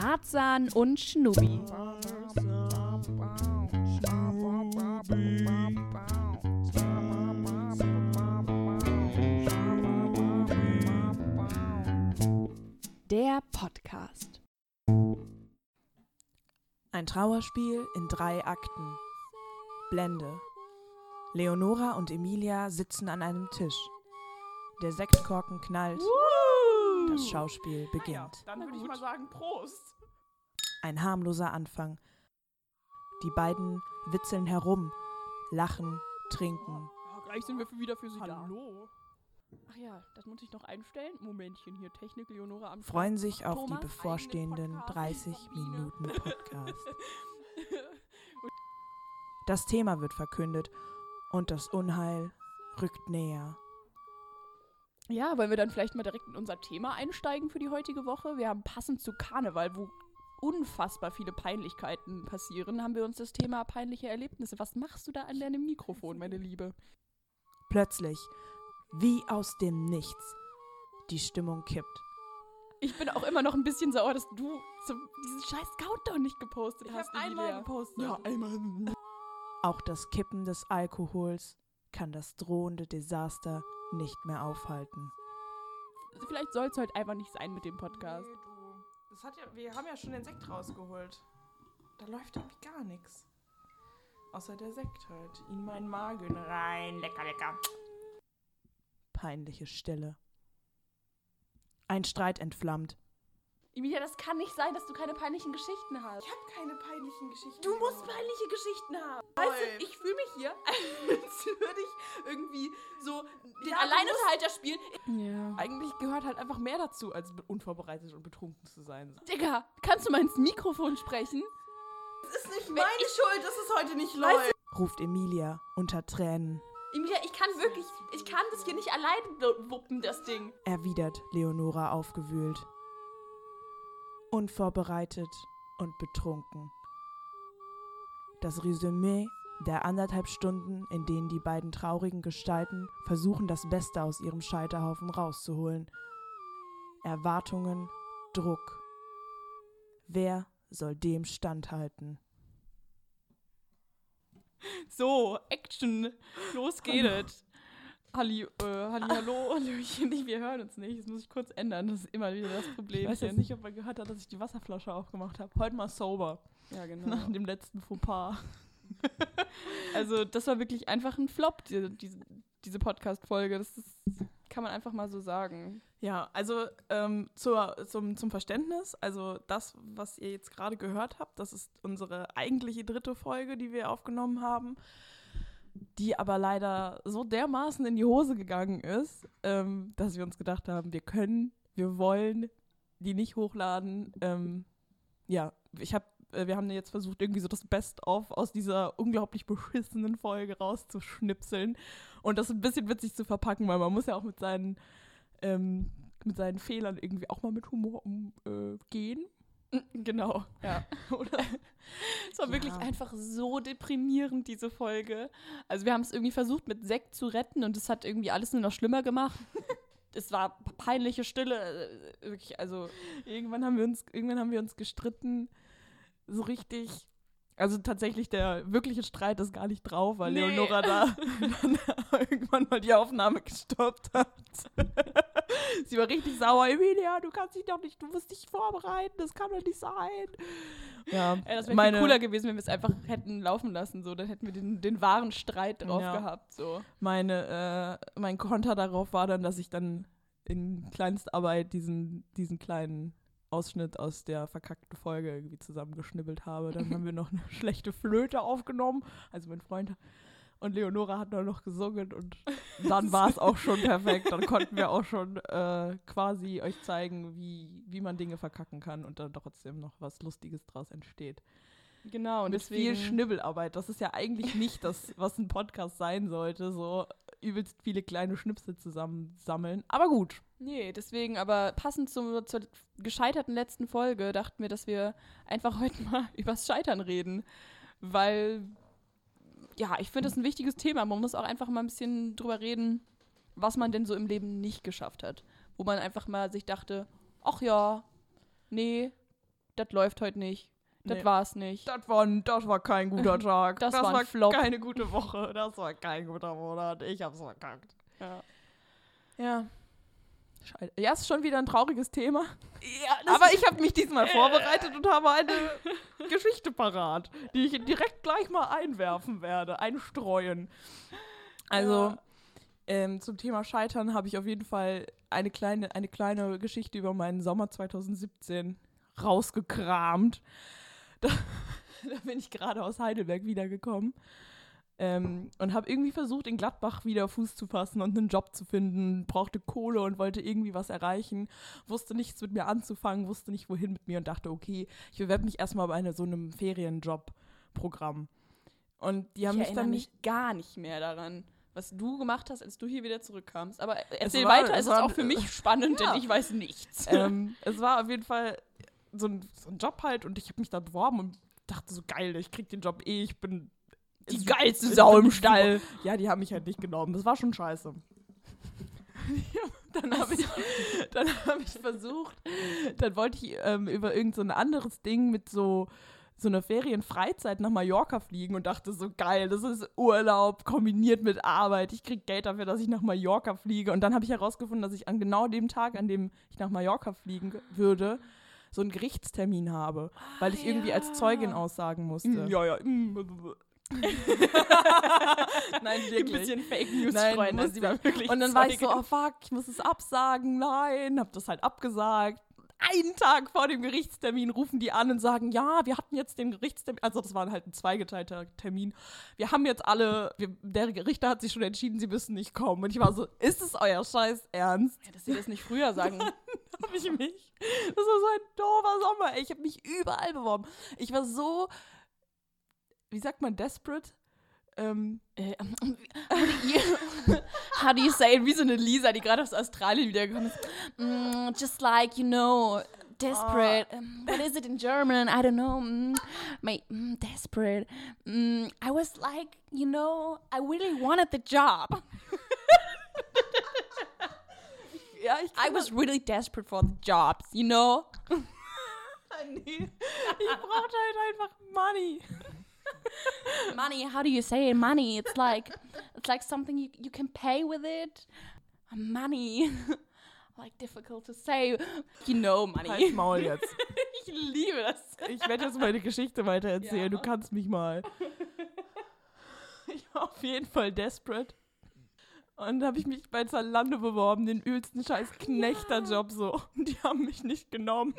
Tarzan und Schnubi. Der Podcast. Ein Trauerspiel in drei Akten. Blende. Leonora und Emilia sitzen an einem Tisch. Der Sektkorken knallt. Das Schauspiel beginnt. Dann würde ich mal sagen, Prost. Ein harmloser Anfang. Die beiden witzeln herum, lachen, trinken. Ja, gleich sind wir für- wieder für Sie Hallo. Ach ja, das muss ich noch einstellen. Momentchen hier, Technik, Leonora am Freuen sich auf Thomas, die bevorstehenden eigenen 30 Podcast. Minuten Podcast. Das Thema wird verkündet und das Unheil rückt näher. Ja, wollen wir dann vielleicht mal direkt in unser Thema einsteigen für die heutige Woche? Wir haben passend zu Karneval, wo unfassbar viele Peinlichkeiten passieren, haben wir uns das Thema peinliche Erlebnisse. Was machst du da an deinem Mikrofon, meine Liebe? Plötzlich, wie aus dem Nichts, die Stimmung kippt. Ich bin auch immer noch ein bisschen sauer, dass du diesen scheiß Countdown nicht gepostet Ich hast. habe einmal gepostet. Ja, einmal. Auch das Kippen des Alkohols kann das drohende Desaster nicht mehr aufhalten. Vielleicht soll es heute einfach nicht sein mit dem Podcast. Nee, du. Das hat ja, wir haben ja schon den Sekt rausgeholt. Da läuft irgendwie gar nichts. Außer der Sekt halt. In meinen Magen rein. Lecker, lecker. Peinliche Stille. Ein Streit entflammt. Emilia, das kann nicht sein, dass du keine peinlichen Geschichten hast. Ich habe keine peinlichen Geschichten. Du musst peinliche Geschichten haben. Weißt du, ich fühle mich hier, als würde ich irgendwie so den Ja, du Alleinunterhalter spielen. Ja. Eigentlich gehört halt einfach mehr dazu, als be- unvorbereitet und betrunken zu sein. Digga, kannst du mal ins Mikrofon sprechen? Das ist nicht meine Schuld, dass es heute nicht läuft. ruft Emilia unter Tränen, Emilia, ich kann wirklich, ich kann das hier nicht allein wu- wuppen, das Ding. erwidert Leonora aufgewühlt. Unvorbereitet und betrunken. Das Resümee der anderthalb Stunden, in denen die beiden traurigen Gestalten versuchen, das Beste aus ihrem Scheiterhaufen rauszuholen. Erwartungen, Druck. Wer soll dem standhalten? So, Action. Los geht es. Halli, äh, Halli, hallo, Hallöchen, nicht, wir hören uns nicht. Das muss ich kurz ändern, das ist immer wieder das Problem. Ich weiß jetzt nicht, ob man gehört hat, dass ich die Wasserflasche aufgemacht habe. Heute mal sober. Ja, genau. Nach dem letzten Fauxpas. Also, das war wirklich einfach ein Flop, diese, diese, diese Podcast-Folge. Das ist, kann man einfach mal so sagen. Ja, also ähm, zur, zum, zum Verständnis, also das, was ihr jetzt gerade gehört habt, das ist unsere eigentliche dritte Folge, die wir aufgenommen haben, die aber leider so dermaßen in die Hose gegangen ist, ähm, dass wir uns gedacht haben, wir können, wir wollen die nicht hochladen. Ähm, ja, ich habe äh, wir haben jetzt versucht, irgendwie so das Best-of aus dieser unglaublich beschissenen Folge rauszuschnipseln und das ein bisschen witzig zu verpacken, weil man muss ja auch mit seinen ähm, mit seinen Fehlern irgendwie auch mal mit Humor umgehen. Genau, ja. Oder? Es war wirklich Ja. einfach so deprimierend, diese Folge. Also wir haben es irgendwie versucht, mit Sekt zu retten und es hat irgendwie alles nur noch schlimmer gemacht. es war peinliche Stille. äh, Wirklich, also irgendwann haben wir uns, irgendwann haben wir uns gestritten. So richtig. Also tatsächlich, der wirkliche Streit ist gar nicht drauf, weil Nee. Leonora da dann irgendwann mal die Aufnahme gestoppt hat. Sie war richtig sauer. Emilia, du kannst dich doch nicht, du musst dich vorbereiten, das kann doch nicht sein. Ja, ey, das wäre cooler gewesen, wenn wir es einfach hätten laufen lassen. So. Dann hätten wir den, den wahren Streit drauf Ja. gehabt. So. meine, äh, mein Konter darauf war dann, dass ich dann in Kleinstarbeit diesen, diesen kleinen Ausschnitt aus der verkackten Folge irgendwie zusammengeschnibbelt habe. Dann haben wir noch eine schlechte Flöte aufgenommen. Also mein Freund und Leonora hat dann noch gesungen und dann war es auch schon perfekt. Dann konnten wir auch schon äh, quasi euch zeigen, wie, wie man Dinge verkacken kann und dann trotzdem noch was Lustiges draus entsteht. Genau, und Mit deswegen, viel Schnibbelarbeit. Das ist ja eigentlich nicht das, was ein Podcast sein sollte. So übelst viele kleine Schnipsel zusammensammeln. Aber gut. Nee, deswegen, aber passend zum, zur gescheiterten letzten Folge dachten wir, dass wir einfach heute mal übers Scheitern reden. Weil, ja, ich finde das ein wichtiges Thema. Man muss auch einfach mal ein bisschen drüber reden, was man denn so im Leben nicht geschafft hat. Wo man einfach mal sich dachte, ach ja, nee, das läuft heute nicht. Das Nee. war's nicht. Das war, das war kein guter Tag. Das war ein Flop. keine gute Woche. Das war kein guter Monat. Ich hab's verkackt. Ja. Ja. Scheiße. Ja, ist schon wieder ein trauriges Thema. Ja, Aber ich habe mich diesmal vorbereitet und habe eine Geschichte parat, die ich direkt gleich mal einwerfen werde, einstreuen. Also Ja. ähm, zum Thema Scheitern habe ich auf jeden Fall eine kleine, eine kleine Geschichte über meinen Sommer 2017 rausgekramt. Da, da bin ich gerade aus Heidelberg wiedergekommen. Ähm, und habe irgendwie versucht, in Gladbach wieder Fuß zu fassen und einen Job zu finden, brauchte Kohle und wollte irgendwie was erreichen, wusste nichts mit mir anzufangen, wusste nicht wohin mit mir und dachte, okay, ich bewerbe mich erstmal bei einer, so einem Ferienjob-Programm. Und die haben ich mich erinnere dann mich gar nicht mehr daran, was du gemacht hast, als du hier wieder zurückkamst. Aber Es erzähl war- weiter, es es ist war- auch für mich spannend, Ja. denn ich weiß nichts. ähm, es war auf jeden Fall so ein, so ein Job halt und ich habe mich da beworben und dachte so, geil, ich krieg den Job eh, ich bin Die geilste Sau im. Stall. Ja, die haben mich halt nicht genommen. Das war schon scheiße. dann habe ich, dann hab ich versucht, dann wollte ich ähm, über irgend so ein anderes Ding mit so so einer Ferienfreizeit nach Mallorca fliegen und dachte so geil, das ist Urlaub kombiniert mit Arbeit. Ich krieg Geld dafür, dass ich nach Mallorca fliege. Und dann habe ich herausgefunden, dass ich an genau dem Tag, an dem ich nach Mallorca fliegen würde, so einen Gerichtstermin habe, weil ich irgendwie als Zeugin aussagen musste. Mm, Ja, ja. Nein, Ein wirklich. bisschen Fake News Nein, streuen, dass sie war wirklich Und dann war ich so, oh fuck, ich muss es absagen. Nein, hab das halt abgesagt. Einen Tag vor dem Gerichtstermin rufen die an und sagen, ja, wir hatten jetzt den Gerichtstermin, also das war halt ein zweigeteilter Termin. Wir haben jetzt alle, wir, der Richter hat sich schon entschieden, sie müssen nicht kommen. Und ich war so, ist es euer Scheiß Ernst? Ja, dass sie das nicht früher sagen. Hab ich mich. Das war so ein doofer Sommer. ey. Ich habe mich überall beworben. Ich war so, wie sagt man, desperate? Ähm, Äh, How do you say it? Wie so eine Lisa, die gerade aus Australien wiedergekommen ist. Mm, just like, you know, desperate. Um, what is it in German? I don't know. Mm, my, mm, desperate. Mm, I was like, you know, I really wanted the job. ja, ich I was really desperate for the jobs, you know? nee. Ich brauchte halt einfach Money. Money, how do you say it? Money. It's like, it's like something you, you can pay with it. Money. like difficult to say. You know, money. Halt's Maul jetzt. Ich liebe das. Ich werde jetzt meine Geschichte weiter erzählen. Ja. Du kannst mich mal. Ich war auf jeden Fall desperate. Und habe ich mich bei Zalando beworben, den übelsten scheiß Knechterjob so. Und die haben mich nicht genommen.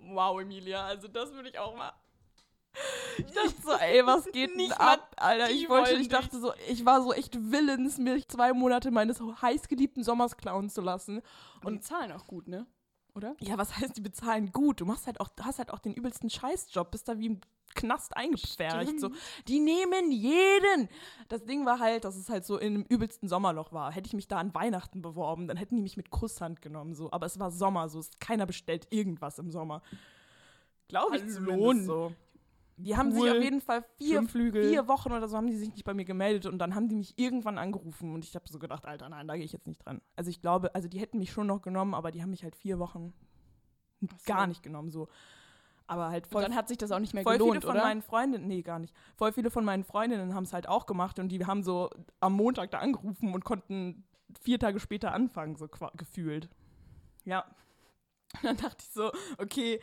Wow, Emilia, also das würde ich auch mal. Ich dachte so, ey, was geht Nicht ab, Alter? Ich wollte, ich dachte so, ich war so echt willens, mich zwei Monate meines heißgeliebten Sommers klauen zu lassen. Und die zahlen auch gut, ne? Oder? Ja, was heißt, die bezahlen gut? Du machst halt auch, hast halt auch den übelsten Scheißjob, bist da wie im Knast eingepfercht. So. Die nehmen jeden. Das Ding war halt, dass es halt so in einem übelsten Sommerloch war. Hätte ich mich da an Weihnachten beworben, dann hätten die mich mit Kusshand genommen. So. Aber es war Sommer, so. Es- Keiner bestellt irgendwas im Sommer. Glaube ich zumindest so. Die haben sich Cool. auf jeden Fall vier, vier Wochen oder so haben die sich nicht bei mir gemeldet und dann haben die mich irgendwann angerufen und ich habe so gedacht, Alter, nein, da gehe ich jetzt nicht dran. Also ich glaube, also die hätten mich schon noch genommen, aber die haben mich halt vier Wochen so. gar nicht genommen so. Aber halt voll, Und dann hat sich das auch nicht mehr voll gelohnt, viele von oder? meinen Freundinnen, nee, gar nicht. Voll viele von meinen Freundinnen haben es halt auch gemacht und die haben so am Montag da angerufen und konnten vier Tage später anfangen, so gefühlt. Ja. Dann dachte ich so, okay,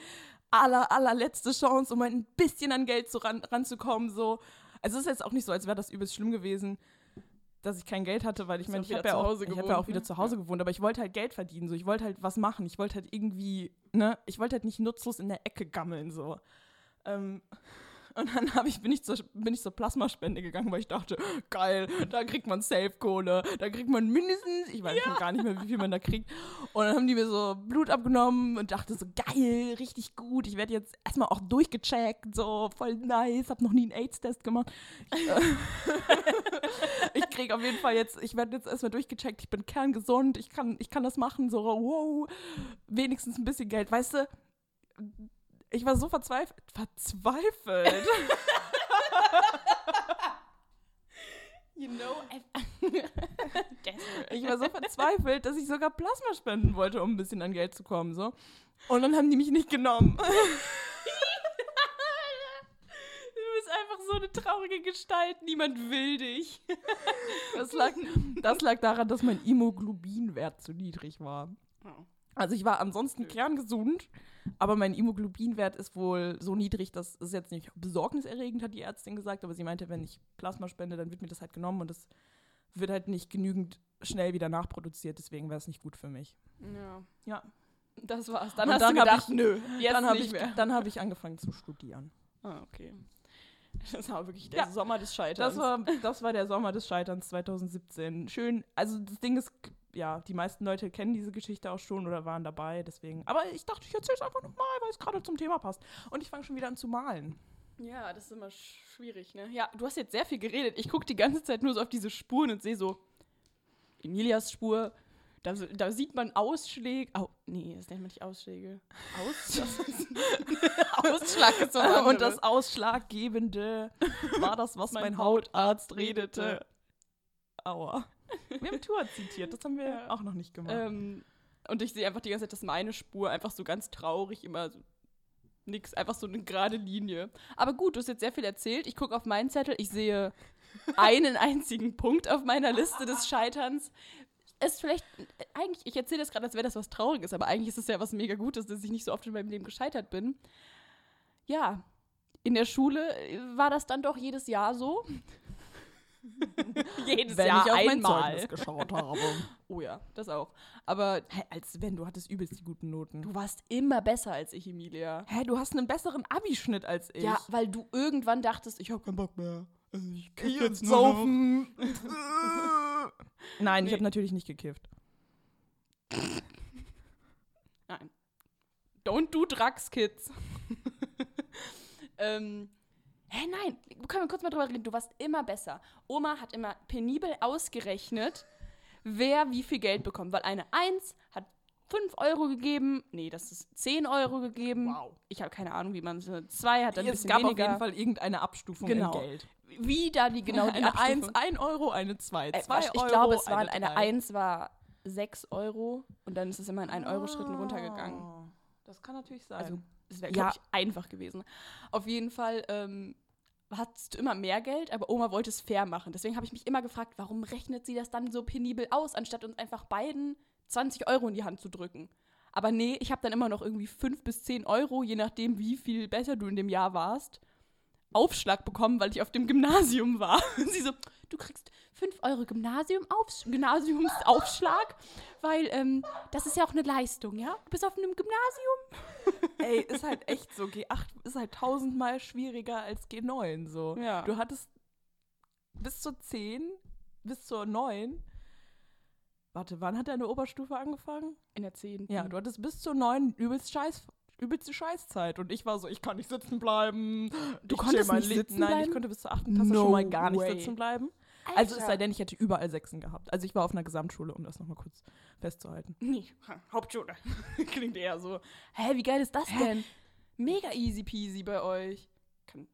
aller, allerletzte Chance, um ein bisschen an Geld so ran, ranzukommen. So. Also es ist jetzt auch nicht so, als wäre das übelst schlimm gewesen, dass ich kein Geld hatte, weil ich meine, ich habe ja, zu auch- ich hab ja auch wieder ne? zu Hause gewohnt, aber ich wollte halt Geld verdienen. So. Ich wollte halt was machen. Ich wollte halt irgendwie, ne, ich wollte halt nicht nutzlos in der Ecke gammeln. So. Ähm, und dann hab ich, bin, ich zur, bin ich zur Plasmaspende gegangen, weil ich dachte, geil, da kriegt man Safe-Kohle, da kriegt man mindestens, ich weiß schon gar nicht mehr, wie viel man da kriegt. Und dann haben die mir so Blut abgenommen und dachte so, geil, richtig gut, ich werde jetzt erstmal auch durchgecheckt, so voll nice, hab noch nie einen AIDS-Test gemacht. Ich, ich krieg auf jeden Fall jetzt, ich werde jetzt erstmal durchgecheckt, ich bin kerngesund, ich kann, ich kann das machen, so wow, wenigstens ein bisschen Geld, weißt du? Ich war so verzweifelt. Verzweifelt? You know, Ich war so verzweifelt, dass ich sogar Plasma spenden wollte, um ein bisschen an Geld zu kommen. So. Und dann haben die mich nicht genommen. Du bist einfach so eine traurige Gestalt. Niemand will dich. Das lag, das lag daran, dass mein Immoglobinwert zu niedrig war. Also ich war ansonsten kerngesund, aber mein Immoglobinwert ist wohl so niedrig, dass es jetzt nicht besorgniserregend, hat die Ärztin gesagt, aber sie meinte, wenn ich Plasma spende, dann wird mir das halt genommen und das wird halt nicht genügend schnell wieder nachproduziert, deswegen wäre es nicht gut für mich. Ja. Ja. Das war's. Dann Und hast dann du gedacht, ich- nö, jetzt dann habe nicht ich, mehr. dann hab ich angefangen zu studieren. Ah, okay. Das war wirklich der Ja. Sommer des Scheiterns. Das war, das war der Sommer des Scheiterns 2017. Schön, also das Ding ist, ja, die meisten Leute kennen diese Geschichte auch schon oder waren dabei, deswegen. Aber ich dachte, ich erzähle es einfach nochmal, weil es gerade zum Thema passt. Und ich fange schon wieder an zu malen. Ja, das ist immer schwierig, ne? Ja, du hast jetzt sehr viel geredet. Ich gucke die ganze Zeit nur so auf diese Spuren und sehe so Emilias Spur. Da, da sieht man Ausschläge. Au, nee, das nennt man nicht Ausschläge. Aus? Ausschlag ist was Und das. Ausschlaggebende war das, was Mein mein, Hautarzt redete. Aua. Wir haben Tour zitiert, das haben wir Ja. auch noch nicht gemacht. Ähm, und ich sehe einfach die ganze Zeit, dass meine Spur einfach so ganz traurig immer so nix, einfach so eine gerade Linie. Aber gut, du hast jetzt sehr viel erzählt. Ich gucke auf meinen Zettel, ich sehe einen einzigen Punkt auf meiner Liste des Scheiterns. Es ist vielleicht, eigentlich, ich erzähle das gerade, als wäre das was Trauriges, aber eigentlich ist es ja was mega Gutes, dass ich nicht so oft in meinem Leben gescheitert bin. Ja, in der Schule war das dann doch jedes Jahr so. jedes wenn Jahr ich auf mein einmal. Zeugnis geschaut habe. Oh ja, das auch. Aber Hä, als wenn, du hattest übelst die guten Noten. du warst immer besser als ich, Emilia. Hä, du hast einen besseren Abischnitt als ich. Ja, weil du irgendwann dachtest, ich habe keinen Bock mehr. Also ich kiff jetzt nur noch. saufen. Nein, ich Nee. habe natürlich nicht gekifft. Nein. Don't do drugs, kids. ähm, hä, nein, können wir kurz mal drüber reden. Du warst immer besser. Oma hat immer penibel ausgerechnet, wer wie viel Geld bekommt. Weil eine 1 hat 5 Euro gegeben. Nee, das ist 10 Euro gegeben. Wow. Ich habe keine Ahnung, wie man es. 2 hat dann ein es bisschen gab weniger. auf jeden Fall irgendeine Abstufung Genau. in Geld. Wie da die genau die eine Abstufung? 1, 1 Euro, eine 2, Äh, 2 wasch- Euro, ich glaube, es waren eine eine 1 war 6 Euro und dann ist es immer in 1 Euro Schritten runtergegangen. Ah, Das kann natürlich sein. Also es wäre, Ja. glaube ich, einfach gewesen. Auf jeden Fall ähm, hattest du immer mehr Geld, aber Oma wollte es fair machen. Deswegen habe ich mich immer gefragt, warum rechnet sie das dann so penibel aus, anstatt uns einfach beiden 20 Euro in die Hand zu drücken. Aber nee, ich habe dann immer noch irgendwie 5 bis 10 Euro, je nachdem, wie viel besser du in dem Jahr warst, Aufschlag bekommen, weil ich auf dem Gymnasium war. Und sie so, du kriegst 5 Euro Gymnasium Aufs Gymnasiumsaufschlag, weil ähm, das ist ja auch eine Leistung, ja? Du bist auf einem Gymnasium. Ey, ist halt echt so. G8 ist halt tausendmal schwieriger als G9. So. Ja. Du hattest bis zur 10, bis zur 9. Warte, wann hat deine Oberstufe angefangen? In der 10. Ja, du hattest bis zur 9 übelst Scheiß, übelste Scheißzeit. Und ich war so, ich kann nicht sitzen bleiben. Du Ich konntest nicht sitzen Nein, bleiben? ich konnte bis zur 8. Klasse No schon mal gar nicht way. sitzen bleiben. Also es sei denn, ich hätte überall Sechsen gehabt. Also ich war auf einer Gesamtschule, um das nochmal kurz festzuhalten. Nee, ha, Hauptschule. Klingt eher so. Hä, wie geil ist das denn? Mega easy peasy bei euch. Kann,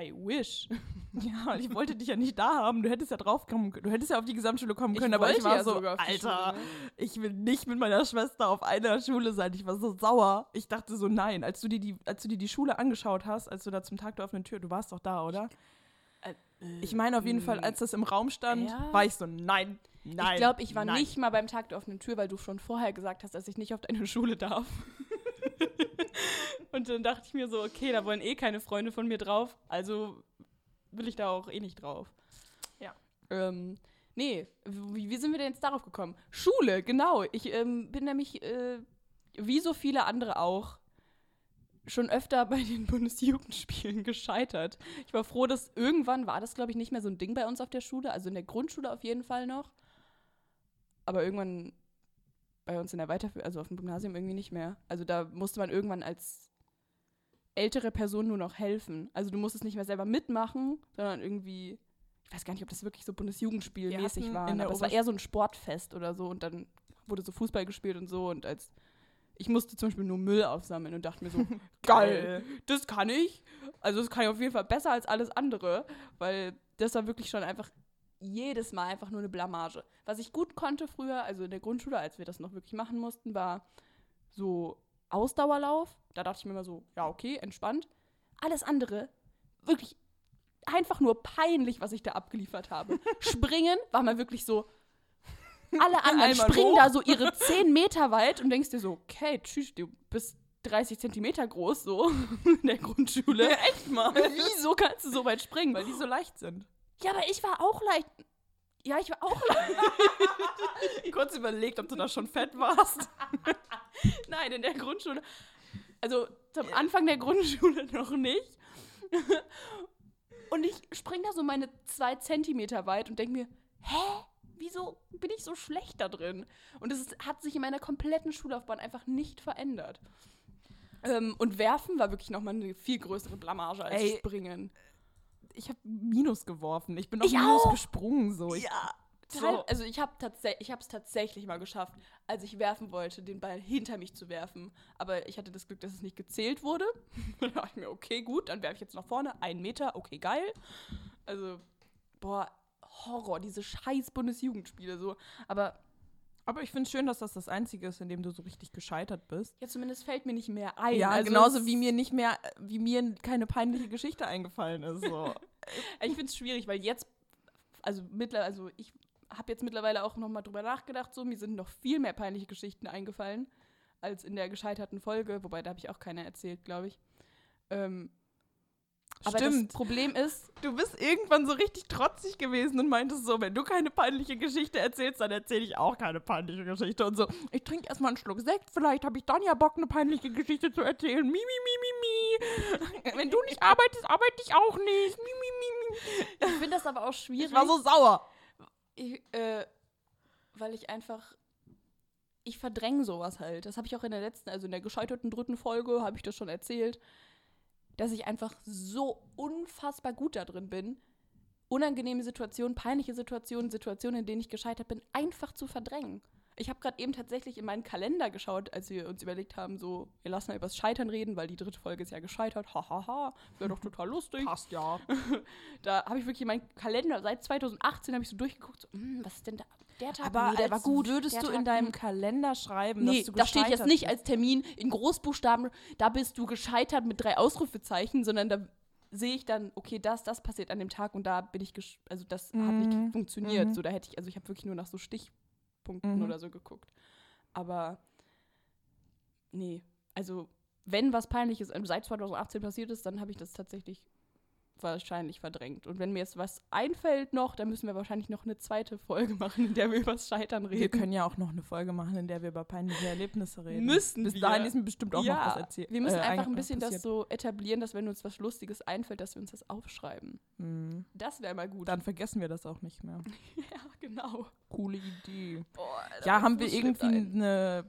I wish. Ja, ich wollte dich ja nicht da haben. Du hättest ja drauf kommen können. Du hättest ja auf die Gesamtschule kommen Ich können, aber ich war ja so, Alter, Schule, ich will nicht mit meiner Schwester auf einer Schule sein. Ich war so sauer. Ich dachte so, nein, als du dir die, als du dir die Schule angeschaut hast, als du da zum Tag der offenen Tür, du warst doch da, oder? Ich meine auf jeden Fall, als das im Raum stand, Ja. war ich so, nein, nein. ich glaube, ich war nein. nicht mal beim Tag der offenen Tür, weil du schon vorher gesagt hast, dass ich nicht auf deine Schule darf. Und dann dachte ich mir so, okay, da wollen eh keine Freunde von mir drauf, also will ich da auch eh nicht drauf. Ja. Ähm, nee, wie, wie sind wir denn jetzt darauf gekommen? Schule, genau. Ich ähm, bin nämlich, äh, wie so viele andere auch, schon öfter bei den Bundesjugendspielen gescheitert. Ich war froh, dass irgendwann war das, glaube ich, nicht mehr so ein Ding bei uns auf der Schule, also in der Grundschule auf jeden Fall noch. Aber irgendwann bei uns in der Weiterführung, also auf dem Gymnasium irgendwie nicht mehr. Also da musste man irgendwann als ältere Person nur noch helfen. Also du musstest nicht mehr selber mitmachen, sondern irgendwie, ich weiß gar nicht, ob das wirklich so Bundesjugendspielmäßig war, aber es war eher so ein Sportfest oder so und dann wurde so Fußball gespielt und so und als ich musste zum Beispiel nur Müll aufsammeln und dachte mir so, geil, das kann ich. Also das kann ich auf jeden Fall besser als alles andere, weil das war wirklich schon einfach jedes Mal einfach nur eine Blamage. Was ich gut konnte früher, also in der Grundschule, als wir das noch wirklich machen mussten, war so Ausdauerlauf. Da dachte ich mir immer so, ja, okay, entspannt. Alles andere, wirklich einfach nur peinlich, was ich da abgeliefert habe. Springen war mal wirklich so, alle anderen springen hoch. da so ihre 10 Meter weit und denkst dir so, okay, tschüss, du bist 30 Zentimeter groß, so in der Grundschule. Echt mal. Wieso kannst du so weit springen? Weil die so leicht sind. Ja, aber ich war auch leicht. Ja, ich war auch. Kurz überlegt, ob du da schon fett warst. Nein, in der Grundschule. Also zum Anfang der Grundschule noch nicht. Und ich spring da so meine zwei Zentimeter weit und denke mir, hä? Wieso bin ich so schlecht da drin? Und es hat sich in meiner kompletten Schullaufbahn einfach nicht verändert. Ähm, und werfen war wirklich nochmal eine viel größere Blamage als Ey, springen. Ich habe Minus geworfen. Ich bin auf Ich Minus auch. gesprungen. So. Ich, Ja. So. Also ich habe tatsächlich, ich habe es tatsächlich mal geschafft, als ich werfen wollte, den Ball hinter mich zu werfen. Aber ich hatte das Glück, dass es nicht gezählt wurde. da dachte ich mir, okay, gut, dann werfe ich jetzt nach vorne, einen Meter, okay, geil. Also, boah, Horror, diese scheiß Bundesjugendspiele so. Aber Aber ich finde es schön, dass das das Einzige ist, in dem du so richtig gescheitert bist. ja, zumindest fällt mir nicht mehr ein. Ja, also genauso wie mir nicht mehr, wie mir keine peinliche Geschichte eingefallen ist. So. Ich finde es schwierig, weil jetzt, also mittlerweile, also ich habe jetzt mittlerweile auch nochmal drüber nachgedacht, so, mir sind noch viel mehr peinliche Geschichten eingefallen, als in der gescheiterten Folge, wobei da habe ich auch keine erzählt, glaube ich. Ähm, aber Stimmt. das Problem ist, Du bist irgendwann so richtig trotzig gewesen und meintest so, wenn du keine peinliche Geschichte erzählst, dann erzähle ich auch keine peinliche Geschichte. Und so, ich trinke erstmal einen Schluck Sekt, vielleicht habe ich dann ja Bock, eine peinliche Geschichte zu erzählen. Mi, mi, mi, mi, mi. Wenn du nicht arbeitest, arbeite ich auch nicht. Mi, mi, mi, mi. ich finde das aber auch schwierig. Ich war so sauer. ich, äh, weil ich einfach, ich verdränge sowas halt. Das habe ich auch in der letzten, also in der gescheiterten dritten Folge, habe ich das schon erzählt, dass ich einfach so unfassbar gut da drin bin, unangenehme Situationen, peinliche Situationen, Situationen, in denen ich gescheitert bin, einfach zu verdrängen. Ich habe gerade eben tatsächlich in meinen Kalender geschaut, als wir uns überlegt haben, so, wir lassen mal übers Scheitern reden, weil die dritte Folge ist ja gescheitert. Hahaha, ha, ha, wäre doch total lustig. Passt ja. Da habe ich wirklich meinen Kalender, seit 2018 habe ich so durchgeguckt, so, hm, was ist denn da? Der Tag, Aber nee, der war gut. würdest der du Tag, in deinem. Kalender schreiben, Nee, dass du da steht jetzt nicht als Termin in Großbuchstaben, da bist du gescheitert mit drei Ausrufezeichen, sondern da sehe ich dann, okay, das, das passiert an dem Tag und da bin ich, also das hat Mhm, nicht funktioniert. mhm. So, da hätte ich, also ich habe wirklich nur nach so Stichpunkten Mhm. oder so geguckt. Aber nee, also wenn was Peinliches seit 2018 passiert ist, dann habe ich das tatsächlich wahrscheinlich verdrängt. Und wenn mir jetzt was einfällt noch, dann müssen wir wahrscheinlich noch eine zweite Folge machen, in der wir über das Scheitern reden. Wir können ja auch noch eine Folge machen, in der wir über peinliche Erlebnisse reden. Müssen Bis wir. dahin ist mir bestimmt auch noch Ja, was erzählt. Wir müssen äh, einfach ein- bisschen das passiert. so etablieren, dass wenn uns was Lustiges einfällt, dass wir uns das aufschreiben. Hm. Das wäre mal gut. Dann vergessen wir das auch nicht mehr. ja, genau. Coole Idee. Boah, Alter, Ja, haben wir irgendwie ein. eine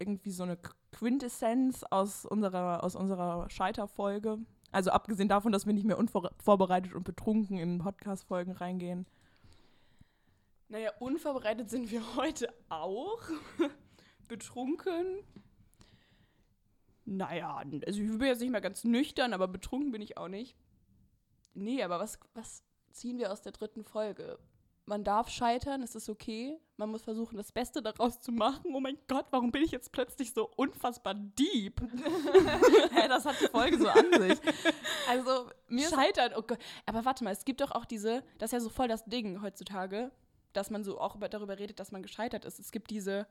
irgendwie so eine Quintessenz aus unserer aus unserer Scheiterfolge. Also abgesehen davon, dass wir nicht mehr unvorbereitet und betrunken in Podcast-Folgen reingehen. Naja, unvorbereitet sind wir heute auch. Betrunken. Naja, also ich bin jetzt nicht mehr ganz nüchtern, aber betrunken bin ich auch nicht. Nee, aber was, was ziehen wir aus der dritten Folge? Man darf scheitern, es ist okay. Man muss versuchen, das Beste daraus zu machen. Oh mein Gott, warum bin ich jetzt plötzlich so unfassbar deep? Hä, das hat die Folge so an sich. Also, mir Scheitern, oh Gott. Aber warte mal, es gibt doch auch diese, das ist ja so voll das Ding heutzutage, dass man so auch über, darüber redet, dass man gescheitert ist. Es gibt diese,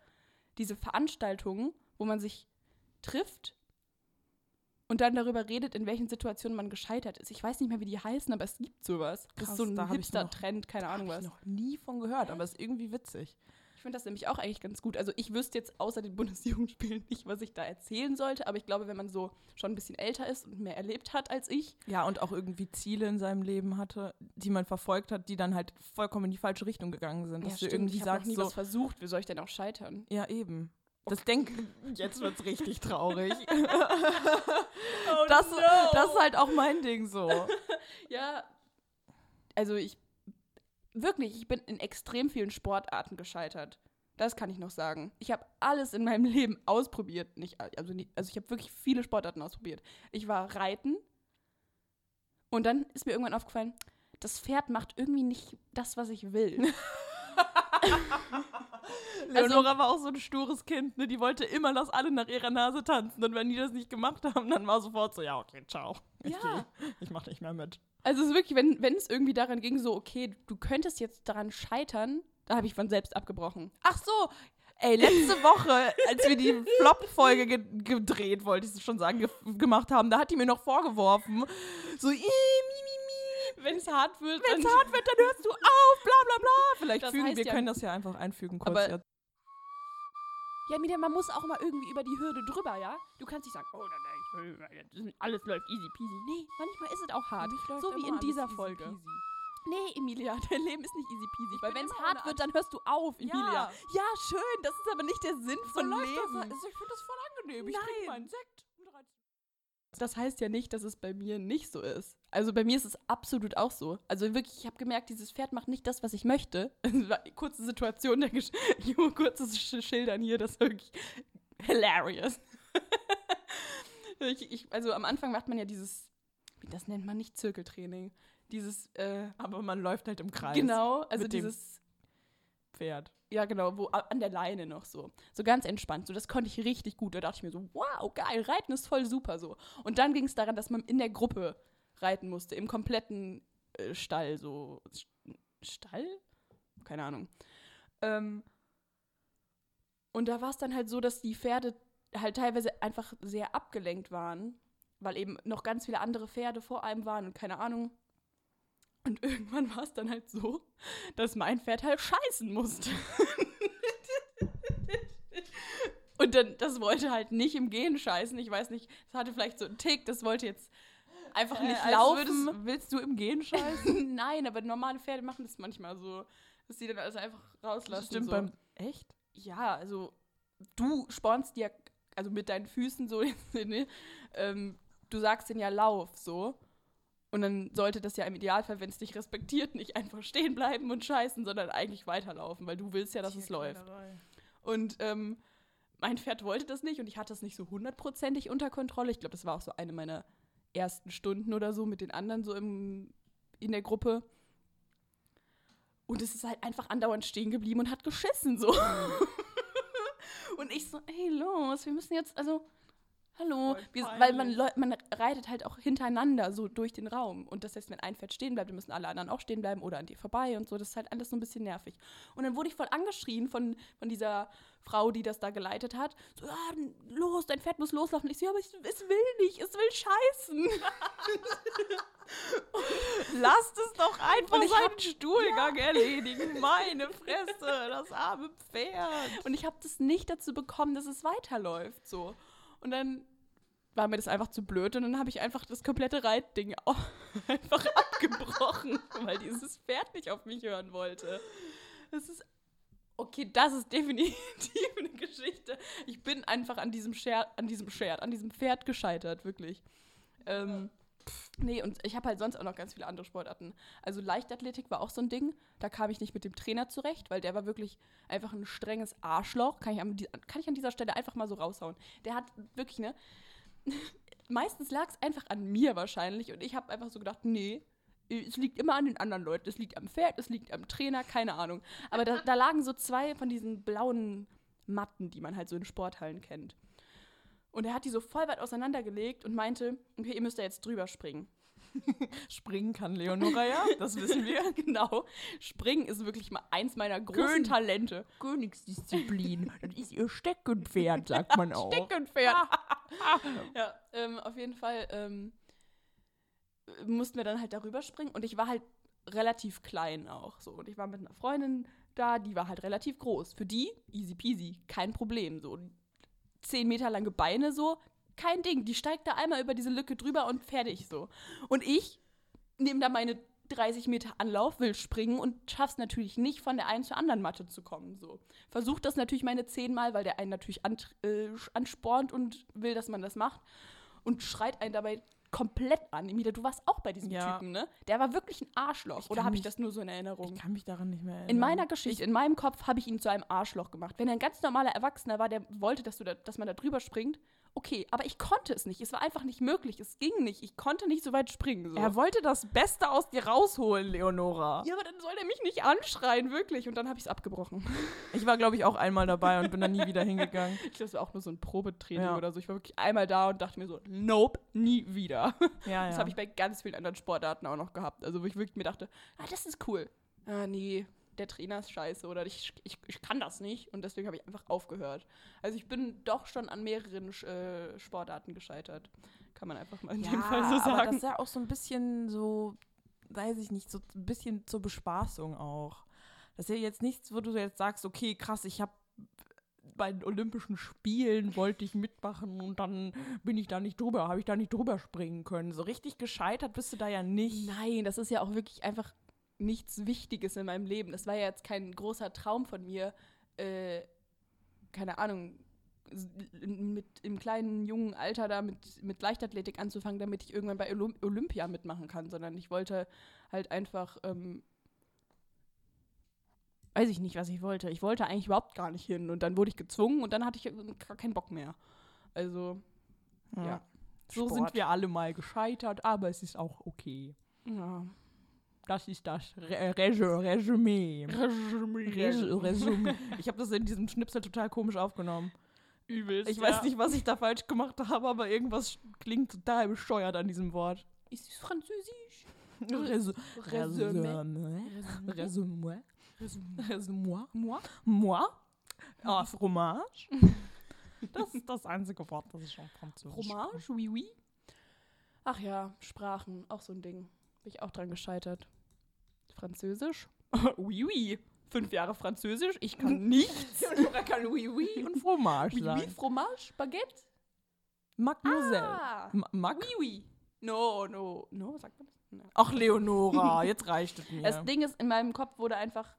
diese Veranstaltungen, wo man sich trifft und dann darüber redet, in welchen Situationen man gescheitert ist. Ich weiß nicht mehr, wie die heißen, aber es gibt sowas. Das Krass, ist so ein da Hipster-Trend, keine Ahnung was. ich noch nie von gehört, aber ist irgendwie witzig. Ich finde das nämlich auch eigentlich ganz gut. Also ich wüsste jetzt außer den Bundesjugendspielen nicht, was ich da erzählen sollte, aber ich glaube, wenn man so schon ein bisschen älter ist und mehr erlebt hat als ich, Ja, und auch irgendwie Ziele in seinem Leben hatte, die man verfolgt hat, die dann halt vollkommen in die falsche Richtung gegangen sind. Dass du irgendwie ich noch sagst, nie so, was versucht, wie soll ich denn auch scheitern? ja eben. Das denk, jetzt wird's richtig traurig. Oh das, das ist halt auch mein Ding so. Ja, also ich, wirklich, ich bin in extrem vielen Sportarten gescheitert. Das kann ich noch sagen. Ich habe alles in meinem Leben ausprobiert. Nicht, also, nicht, also ich habe wirklich viele Sportarten ausprobiert. Ich war reiten und dann ist mir irgendwann aufgefallen, das Pferd macht irgendwie nicht das, was ich will. Leonora war auch so ein stures Kind, ne? Die wollte immer, dass alle nach ihrer Nase tanzen. Und wenn die das nicht gemacht haben, dann war sofort so, ja, okay, ciao. Ich, Ja. geh. ich mach nicht mehr mit. Also es ist wirklich, wenn, wenn es irgendwie daran ging, so, okay, du könntest jetzt daran scheitern, da habe ich von selbst abgebrochen. Ach so, ey, letzte Woche, als wir die Flop-Folge ge gedreht, wollte ich schon sagen, ge gemacht haben, da hat die mir noch vorgeworfen, so, "Ih, mi, mi, mi. Wenn es hart wird, Wenn es hart wird, dann hörst du auf, bla bla bla. Vielleicht Das fügen, wir ja- können das ja einfach einfügen kurz. Aber- jetzt. Ja, Miriam, man muss auch mal irgendwie über die Hürde drüber, ja? Du kannst nicht sagen, oh, nein, nein, ich alles läuft easy peasy. Nee, manchmal ist es auch hart. So wie in dieser easy Folge. peasy. Nee, Emilia, dein Leben ist nicht easy peasy. Weil bin wenn es hart wird, dann hörst du auf, Emilia. Ja. Ja. schön, das ist aber nicht der Sinn So von Leben. das. Also ich finde das voll angenehm. Ich Nein. trinke meinen Sekt. 13 Das heißt ja nicht, dass es bei mir nicht so ist. Also bei mir ist es absolut auch so. Also wirklich, ich habe gemerkt, dieses Pferd macht nicht das, was ich möchte. Kurze Situation, der Gesch muss kurzes Sch Schildern hier, das ist wirklich hilarious. ich, ich, also am Anfang macht man ja dieses, wie das nennt man nicht Zirkeltraining. Dieses, äh, Aber man läuft halt im Kreis. genau, also dieses Pferd. Ja, genau, wo an der Leine noch so. So ganz entspannt. So, das konnte ich richtig gut. Da dachte ich mir so, wow, geil, Reiten ist voll super so. Und dann ging es daran, dass man in der Gruppe reiten musste, im kompletten äh, Stall, so. St- Stall? Keine Ahnung. Ähm, und da war es dann halt so, dass die Pferde halt teilweise einfach sehr abgelenkt waren, weil eben noch ganz viele andere Pferde vor einem waren und keine Ahnung. Und irgendwann war es dann halt so, dass mein Pferd halt scheißen musste. Und dann, das wollte halt nicht im Gehen scheißen. Ich weiß nicht, es hatte vielleicht so einen Tick, das wollte jetzt einfach nicht Äh, laufen. würdest- willst du im Gehen scheißen? Nein, aber normale Pferde machen das manchmal so, dass die dann also einfach rauslassen. Stimmt so. beim. Echt? Ja, also du spornst dir, also mit deinen Füßen so, ne, ähm, du sagst denen ja Lauf so. Und dann sollte das ja im Idealfall, wenn es dich respektiert, nicht einfach stehen bleiben und scheißen, sondern eigentlich weiterlaufen, weil du willst ja, dass es läuft. Und ähm, mein Pferd wollte das nicht und ich hatte es nicht so hundertprozentig unter Kontrolle. Ich glaube, das war auch so eine meiner ersten Stunden oder so mit den anderen so im, in der Gruppe. Und es ist halt einfach andauernd stehen geblieben und hat geschissen so. und ich so, hey, los, wir müssen jetzt, also, hallo. Wir, weil man, man reitet halt auch hintereinander so durch den Raum. Und das heißt, wenn ein Pferd stehen bleibt, dann müssen alle anderen auch stehen bleiben oder an dir vorbei und so. Das ist halt alles so ein bisschen nervig. Und dann wurde ich voll angeschrien von, von dieser Frau, die das da geleitet hat. So, ah, los, dein Pferd muss loslaufen. Ich so, ja, aber ich, es will nicht, es will scheißen. Lasst es doch einfach seinen hab- Stuhlgang erledigen. Meine Fresse, das arme Pferd. Und ich habe das nicht dazu bekommen, dass es weiterläuft. So. Und dann war mir das einfach zu blöd und dann habe ich einfach das komplette Reitding einfach abgebrochen, weil dieses Pferd nicht auf mich hören wollte. Das ist. Okay, das ist definitiv eine Geschichte. Ich bin einfach an diesem Scher an diesem Scher an diesem Pferd gescheitert, wirklich. Ähm, nee, und ich habe halt sonst auch noch ganz viele andere Sportarten. Also Leichtathletik war auch so ein Ding. Da kam ich nicht mit dem Trainer zurecht, weil der war wirklich einfach ein strenges Arschloch. Kann ich an, kann ich an dieser Stelle einfach mal so raushauen. Der hat wirklich, ne? Meistens lag es einfach an mir wahrscheinlich und ich habe einfach so gedacht, nee, es liegt immer an den anderen Leuten. Es liegt am Pferd, es liegt am Trainer, keine Ahnung. Aber da, da lagen so zwei von diesen blauen Matten, die man halt so in Sporthallen kennt. Und er hat die so voll weit auseinandergelegt und meinte, okay, ihr müsst da jetzt drüber springen. Springen kann Leonora ja, das wissen wir. genau. Springen ist wirklich mal eins meiner großen Kön- Talente. Königsdisziplin. Das ist ihr Steckenpferd, sagt man auch. Steckenpferd. ja, ähm, auf jeden Fall ähm, mussten wir dann halt darüber springen und ich war halt relativ klein auch so. Und ich war mit einer Freundin da, die war halt relativ groß. Für die, easy peasy, kein Problem. So zehn Meter lange Beine so, kein Ding. Die steigt da einmal über diese Lücke drüber und fertig so. Und ich nehme da meine 30 Meter Anlauf, will springen und schaff's natürlich nicht, von der einen zur anderen Matte zu kommen. So. Versucht das natürlich meine zehnmal, weil der einen natürlich an, äh, anspornt und will, dass man das macht. Und schreit einen dabei komplett an. Emilia, du warst auch bei diesem Ja. Typen, ne? Der war wirklich ein Arschloch. Ich Oder habe ich das nur so in Erinnerung? Ich kann mich daran nicht mehr erinnern. In meiner Geschichte, in meinem Kopf habe ich ihn zu einem Arschloch gemacht. Wenn er ein ganz normaler Erwachsener war, der wollte, dass, du da, dass man da drüber springt, okay, aber ich konnte es nicht. Es war einfach nicht möglich. Es ging nicht. Ich konnte nicht so weit springen. So. Er wollte das Beste aus dir rausholen, Leonora. ja, aber dann soll er mich nicht anschreien, wirklich. Und dann habe ich es abgebrochen. Ich war, glaube ich, auch einmal dabei und bin dann nie wieder hingegangen. Ich glaube, das war auch nur so ein Probetraining Ja. oder so. Ich war wirklich einmal da und dachte mir so, nope, nie wieder. Ja, Das ja. habe ich bei ganz vielen anderen Sportarten auch noch gehabt. Also wo ich wirklich mir dachte, ah, das ist cool. Ah, nee, der Trainer ist scheiße oder ich, ich, ich kann das nicht. Und deswegen habe ich einfach aufgehört. Also ich bin doch schon an mehreren äh, Sportarten gescheitert. Kann man einfach mal in dem Fall so aber das sagen. ist ja auch so ein bisschen so, weiß ich nicht, so ein bisschen zur Bespaßung auch. Das ist ja jetzt nichts, wo du jetzt sagst, okay, krass, ich habe bei den Olympischen Spielen wollte ich mitmachen und dann bin ich da nicht drüber, habe ich da nicht drüber springen können. So richtig gescheitert bist du da ja nicht. Nein, das ist ja auch wirklich einfach nichts Wichtiges in meinem Leben. Das war ja jetzt kein großer Traum von mir, äh, keine Ahnung, mit im kleinen jungen Alter da mit, mit Leichtathletik anzufangen, damit ich irgendwann bei Olymp Olympia mitmachen kann, sondern ich wollte halt einfach, ähm, weiß ich nicht, was ich wollte. Ich wollte eigentlich überhaupt gar nicht hin und dann wurde ich gezwungen und dann hatte ich gar keinen Bock mehr. Also, ja. So Sport. sind wir alle mal gescheitert, aber es ist auch okay. ja. Das ist das Resümee. Res- Resümee. Ich habe das in diesem Schnipsel total komisch aufgenommen. Übelst. Ich weiß nicht, was ich da falsch gemacht habe, aber irgendwas klingt total bescheuert an diesem Wort. Ist es französisch? Resü Resümee. Resümee. Resümee. Moi? Moi? Ah, Fromage. Das ist das einzige Wort, das ich schon französisch Fromage? Oui, oui. Ach ja, Sprachen, auch so ein Ding. Bin ich auch dran gescheitert. Französisch? oui, oui. Fünf Jahre Französisch, ich kann nichts. Nora kann oui, oui und Fromage oui, oui. Fromage, Baguette? Mademoiselle. Ah, Ma- Mac? oui, oui. No, no, no, sagt man das? No. Ach, Leonora, jetzt reicht es mir. Das Ding ist, in meinem Kopf wurde einfach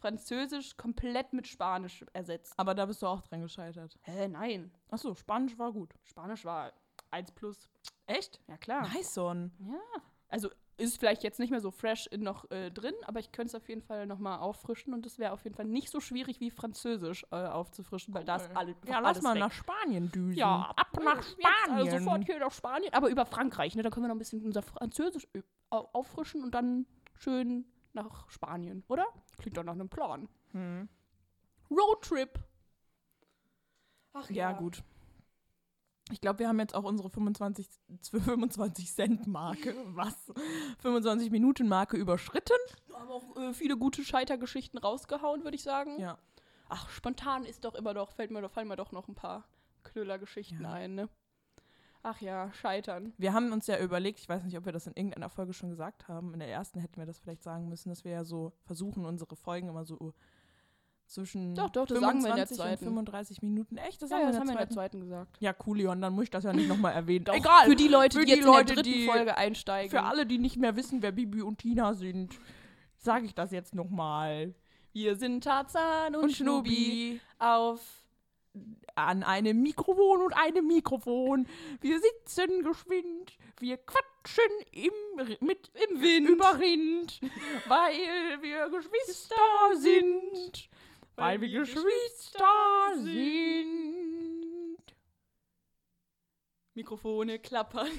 Französisch komplett mit Spanisch ersetzt. aber da bist du auch dran gescheitert. Hä, nein. Achso, Spanisch war gut. Spanisch war 1 plus. Echt? Ja, klar. Nice on. Ja. Also ist vielleicht jetzt nicht mehr so fresh noch äh, drin, aber ich könnte es auf jeden Fall nochmal auffrischen und es wäre auf jeden Fall nicht so schwierig wie Französisch äh, aufzufrischen, weil da ist alle, Ja, lass mal weg. nach Spanien düsen. Ja, ab nach Jetzt, Spanien. also sofort hier nach Spanien, aber über Frankreich, ne? Dann können wir noch ein bisschen unser Französisch au- auffrischen und dann schön nach Spanien, oder? Klingt doch nach einem Plan. Hm. Roadtrip. Ach Ja, gut. Ich glaube, wir haben jetzt auch unsere 25, 25 Cent Marke, was? 25 Minuten Marke überschritten. Aber auch äh, viele gute Scheitergeschichten rausgehauen, würde ich sagen. Ja. Ach, spontan ist doch immer doch, fällt mir doch, fallen mir doch noch ein paar Knüllergeschichten Ja. ein, ne? Ach ja, scheitern. Wir haben uns ja überlegt, ich weiß nicht, ob wir das in irgendeiner Folge schon gesagt haben. In der ersten hätten wir das vielleicht sagen müssen, dass wir ja so versuchen, unsere Folgen immer so zwischen Doch, doch, das sagen wir in der 25 und zweiten. 35 Minuten. Echt? Das Ja, haben wir das haben wir in der zweiten. gesagt. Ja, cool, Leon, dann muss ich das ja nicht nochmal erwähnen. Doch, Egal. Für die Leute, Für die die jetzt Leute, in der dritten die- Folge einsteigen. Für alle, die nicht mehr wissen, wer Bibi und Tina sind, sage ich das jetzt nochmal. Wir sind Tarzan und, Schnubi auf an einem Mikrofon und einem Mikrofon. Wir sitzen geschwind, wir quatschen im, mit, im Wind über Rind, weil wir Geschwister sind. Weil wir Geschwister sind. Mikrofone klappern.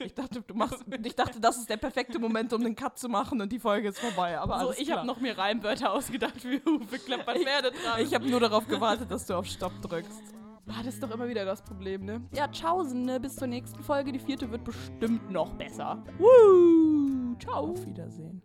Ich dachte, du machst, ich dachte, das ist der perfekte Moment, um den Cut zu machen und die Folge ist vorbei. Aber So, ich habe noch mir Reimwörter ausgedacht für Hufe klappern Pferde dran. Ich habe nur darauf gewartet, dass du auf Stopp drückst. Ah, das ist doch immer wieder das Problem, ne? Ja, tschaußen, ne? Bis zur nächsten Folge. Die vierte wird bestimmt noch besser. Woo! Ciao. Auf Wiedersehen.